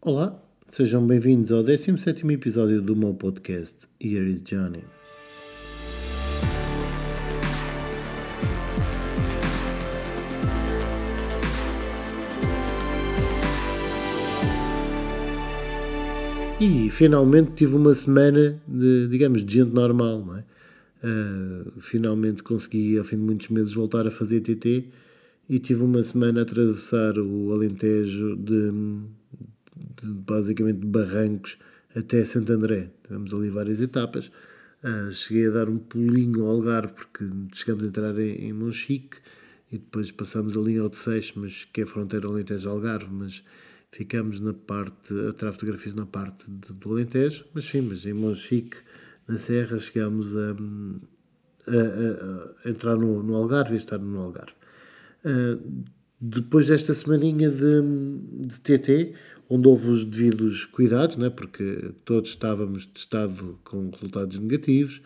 Olá, sejam bem-vindos ao 17 episódio do meu podcast Here is Johnny. E finalmente tive uma semana de, digamos, de gente normal, não é? Uh, finalmente consegui, ao fim de muitos meses, voltar a fazer TT e tive uma semana a atravessar o Alentejo de, de basicamente de Barrancos até Santo André. Tivemos ali várias etapas. Uh, cheguei a dar um pulinho ao Algarve porque chegamos a entrar em, em Monchique e depois passamos ali ao de Seixo, mas que é a fronteira Alentejo-Algarve, mas ficamos na parte, a tirar fotografias na parte de, do Alentejo, mas sim, mas em Monchique, na Serra, chegámos a, a, a, entrar no, no Algarve e estar no Algarve. Uh, depois desta semaninha de, de TT, onde houve os devidos cuidados, né, porque todos estávamos testados com resultados negativos,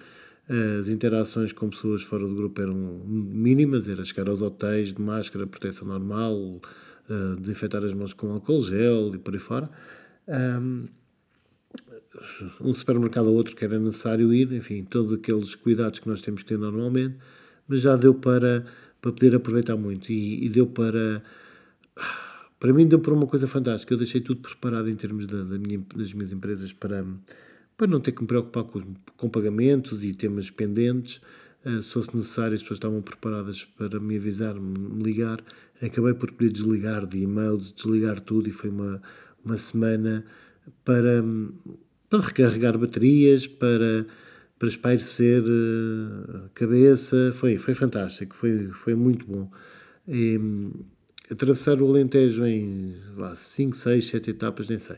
as interações com pessoas fora do grupo eram mínimas, era chegar aos hotéis de máscara, proteção normal, uh, desinfetar as mãos com álcool gel e por aí fora. Um supermercado ou outro que era necessário ir, enfim, todos aqueles cuidados que nós temos que ter normalmente, mas já deu para, para poder aproveitar muito e, e deu para. Para mim, deu para uma coisa fantástica. Eu deixei tudo preparado em termos da, da minha, das minhas empresas para, para não ter que me preocupar com, com pagamentos e temas pendentes. Uh, se fosse necessário, as pessoas estavam preparadas para me avisar, me ligar. Acabei por poder desligar de e-mails, desligar tudo e foi uma, uma semana para, para recarregar baterias, para, para espairecer a cabeça. Foi, foi fantástico, foi, foi muito bom. E, atravessar o Alentejo em 5, 6, 7 etapas, nem sei.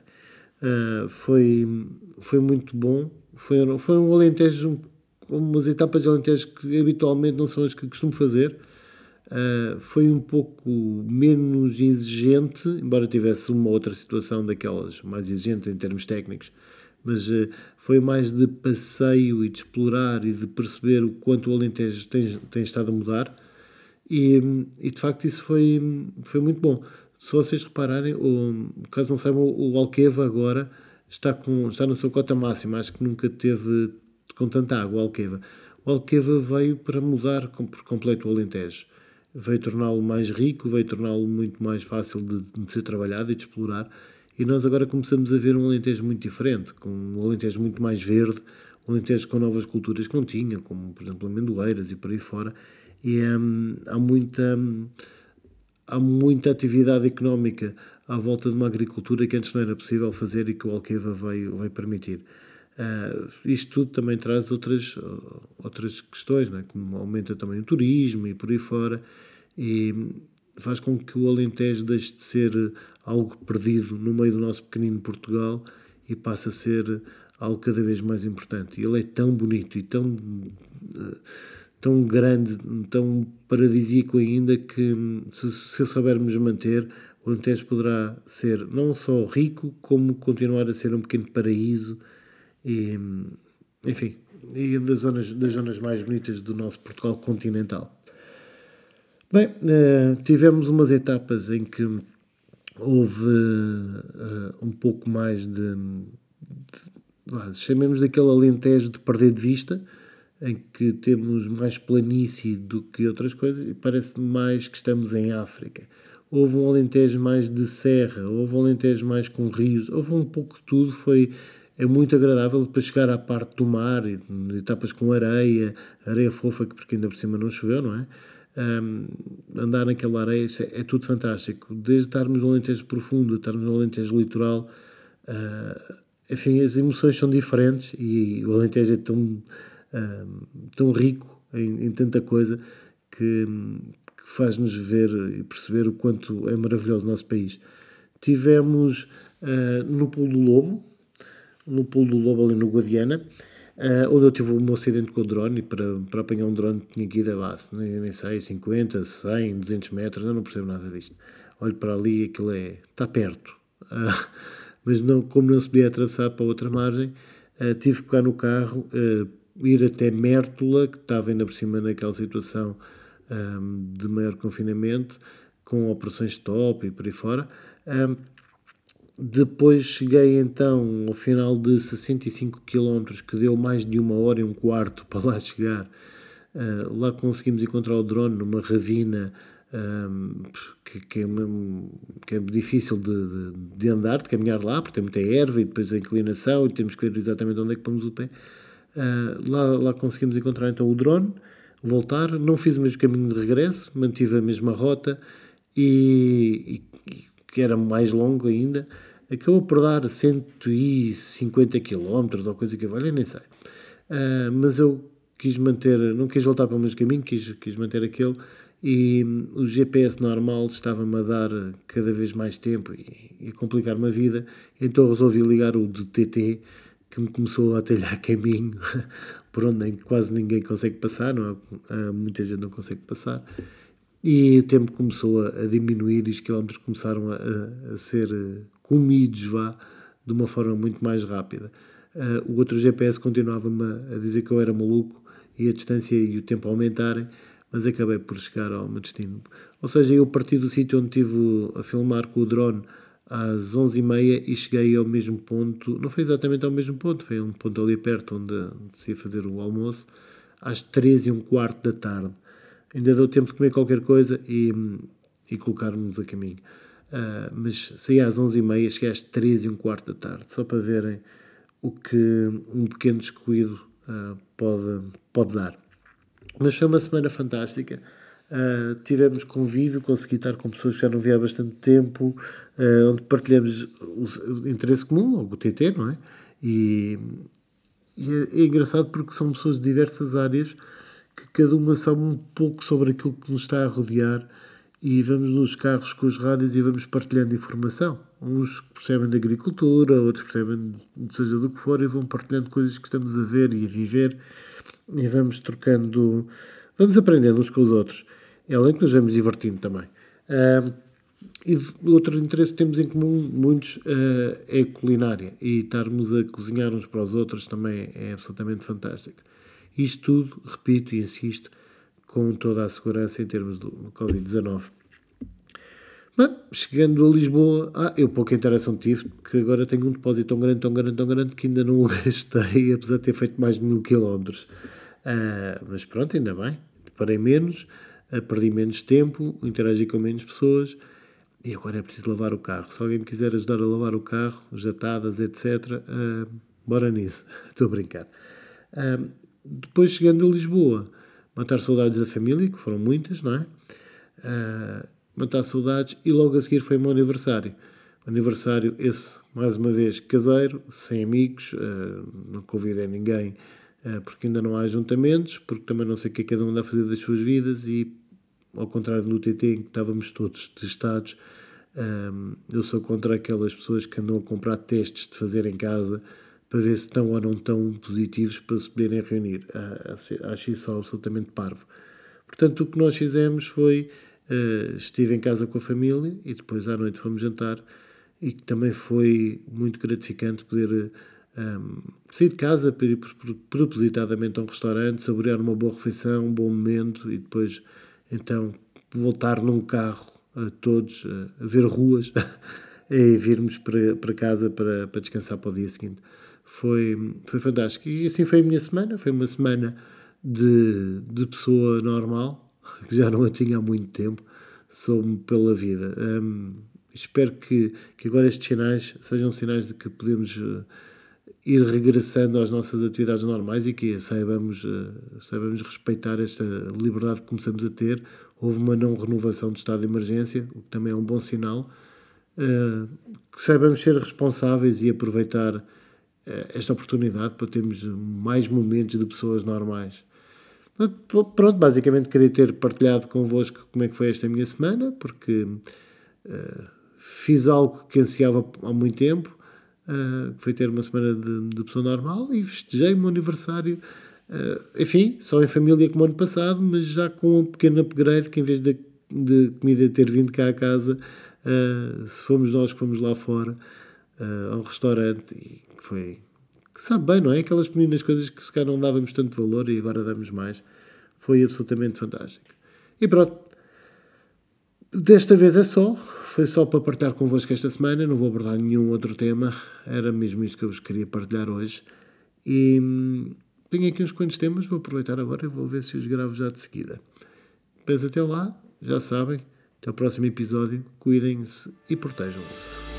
Uh, foi, foi muito bom. Foi, foi um Alentejo, umas etapas de Alentejo que habitualmente não são as que costumo fazer. Uh, foi um pouco menos exigente, embora tivesse uma outra situação daquelas mais exigentes em termos técnicos, mas uh, foi mais de passeio e de explorar e de perceber o quanto o Alentejo tem, tem estado a mudar. E, e, de facto isso foi, foi muito bom. Se vocês repararem, o, caso não saibam, o Alqueva agora está, com, está na sua cota máxima, acho que nunca teve com tanta água o Alqueva. O Alqueva veio para mudar por completo o Alentejo veio torná-lo mais rico, veio torná-lo muito mais fácil de, de, ser trabalhado e de explorar. E nós agora começamos a ver um Alentejo muito diferente, com um Alentejo muito mais verde, um Alentejo com novas culturas que não tinha, como por exemplo amendoeiras e por aí fora. E hum, há muita hum, há muita atividade económica à volta de uma agricultura que antes não era possível fazer e que o Alqueva veio, veio permitir. Uh, isto tudo também traz outras, outras questões, né? como aumenta também o turismo e por aí fora, e faz com que o Alentejo deixe de ser algo perdido no meio do nosso pequenino Portugal e passe a ser algo cada vez mais importante. E ele é tão bonito e tão, tão grande, tão paradisíaco ainda que se, se soubermos manter, o Alentejo poderá ser não só rico, como continuar a ser um pequeno paraíso e, enfim, e das zonas, das zonas mais bonitas do nosso Portugal continental. Bem, uh, tivemos umas etapas em que houve uh, um pouco mais de, de chamemos daquele alentejo de perder de vista, em que temos mais planície do que outras coisas, e parece mais que estamos em África. Houve um alentejo mais de serra, houve um alentejo mais com rios, houve um pouco de tudo, foi é muito agradável depois chegar à parte do mar, etapas com areia, areia fofa, que porque ainda por cima não choveu, não é? Um, andar naquela areia é, é, tudo fantástico. Desde estarmos no Alentejo profundo, estarmos no Alentejo litoral, uh, enfim, as emoções são diferentes e o Alentejo é tão, tão rico em, em, tanta coisa que, que faz-nos ver e perceber o quanto é maravilhoso o nosso país. Tivemos uh, no Pulo do Lobo, no pulo do Lobo ali no Guadiana, uh, onde eu tive meu acidente com o drone e para, para apanhar um drone tinha que ir da base, nem, nem sei, 50, 100, 200 metros, eu não percebo nada disto. Olho para ali e aquilo é, está perto. Uh, mas não, como não se podia atravessar para outra margem, tive que pegar no carro, ir até Mértola, que estava ainda por cima naquela situação um, de maior confinamento, com operações stop e por aí fora. Um, depois cheguei então ao final de 65 km, que deu mais de uma hora e um quarto para lá chegar. Uh, lá conseguimos encontrar o drone numa ravina um, que, que, é, que, é, difícil de, de, de, andar, de caminhar lá, porque tem muita erva e depois a inclinação e temos que ver exatamente onde é que pomos o pé. Uh, lá, lá conseguimos encontrar então o drone, voltar, não fiz o mesmo caminho de regresso, mantive a mesma rota e, e que era mais longo ainda, acabou por dar 150 km ou coisa que valha, nem sei. Uh, mas eu quis manter, não quis voltar para o mesmo caminho, quis, quis manter aquele. E o GPS normal estava-me a dar cada vez mais tempo e, e complicar-me a vida, então resolvi ligar o do TT que me começou a telhar caminho por onde quase ninguém consegue passar, não é? muita gente não consegue passar e o tempo começou a, a diminuir e os quilómetros começaram a, a, ser eh, comidos, vá, de uma forma muito mais rápida. Uh, o outro GPS continuava-me a dizer que eu era maluco e a distância e o tempo aumentarem, mas acabei por chegar ao meu destino. Ou seja, eu parti do sítio onde estive a filmar com o drone às 11h30 e cheguei ao mesmo ponto, não foi exatamente ao mesmo ponto, foi um ponto ali perto onde, se ia fazer o almoço, às 13 e um quarto da tarde ainda deu tempo de comer qualquer coisa e, e colocarmos a caminho. Uh, mas saí às 11h30, cheguei às 3 e um quarto da tarde, só para verem o que um pequeno descuido uh, pode, pode dar. Mas foi uma semana fantástica. Uh, tivemos convívio, consegui estar com pessoas que já não via há bastante tempo, uh, onde partilhamos o, interesse comum, o TT, não é? E, e é, é, engraçado porque são pessoas de diversas áreas que cada uma sabe um pouco sobre aquilo que nos está a rodear e vamos nos carros com os rádios e vamos partilhando informação. Uns percebem de agricultura, outros percebem de seja do que for e vão partilhando coisas que estamos a ver e a viver e vamos trocando, vamos aprendendo uns com os outros. É além que nos vamos divertindo também. Uh, e outro interesse que temos em comum, muitos, uh, é a culinária. E estarmos a cozinhar uns para os outros também é absolutamente fantástico. Isto tudo, repito e insisto, com toda a segurança em termos do Covid-19. Mas, chegando a Lisboa, ah, eu pouca interação tive, porque agora tenho um depósito tão grande, tão grande, tão grande, que ainda não o gastei, apesar de ter feito mais de mil quilómetros. Uh, mas pronto, ainda bem, parei menos, perdi menos tempo, interagi com menos pessoas, e agora é preciso lavar o carro. Se alguém me quiser ajudar a lavar o carro, jatadas, etc., uh, ah, bora nisso. Estou a brincar. Uh, depois, chegando a Lisboa, matar saudades da família, que foram muitas, não é? Uh, matar saudades e logo a seguir foi o meu aniversário. Aniversário, esse, mais uma vez, caseiro, sem amigos, não convidei ninguém porque ainda não há ajuntamentos, porque também não sei o que é cada um anda a fazer das suas vidas e, ao contrário do TT, em que estávamos todos testados, eu sou contra aquelas pessoas que andam a comprar testes de fazer em casa para ver se estão ou não estão positivos para se poderem reunir. Ah, acho isso absolutamente parvo. Portanto, o que nós fizemos foi, uh, estive em casa com a família e depois à noite fomos jantar e que também foi muito gratificante poder um, sair de casa para ir propositadamente a um restaurante, saborear uma boa refeição, um bom momento e depois então voltar num carro a todos a ver ruas e virmos para, para casa para, para descansar para o dia seguinte foi, foi fantástico. E assim foi a minha semana. Foi uma semana de, de pessoa normal, que já não a tinha há muito tempo, soube pela vida. Um, espero que, que agora estes sinais sejam sinais de que podemos uh, ir regressando às nossas atividades normais e que saibamos, uh, saibamos respeitar esta liberdade que começamos a ter. Houve uma não renovação do estado de emergência, o que também é um bom sinal. Uh, que saibamos ser responsáveis e aproveitar eh, esta oportunidade para termos mais momentos de pessoas normais. Pronto, basicamente queria ter partilhado convosco como é que foi esta minha semana, porque uh, fiz algo que ansiava há muito tempo, uh, foi ter uma semana de, de pessoa normal e festejei o meu aniversário, uh, enfim, só em família como ano passado, mas já com um pequeno upgrade que em vez de, de comida ter vindo cá a casa, se fomos nós que fomos lá fora ao restaurante foi. que sabe bem, não é? Aquelas pequenas coisas que se calhar não dávamos tanto valor e agora damos mais. Foi absolutamente fantástico. E pronto. Desta vez é só. Foi só para partilhar convosco esta semana. Não vou abordar nenhum outro tema. Era mesmo isto que eu vos queria partilhar hoje. E hum, tenho aqui uns quantos temas. Vou aproveitar agora e vou ver se os gravo já de seguida. Mas até lá, já sabem. Até o próximo episódio. Cuidem-se e protejam-se.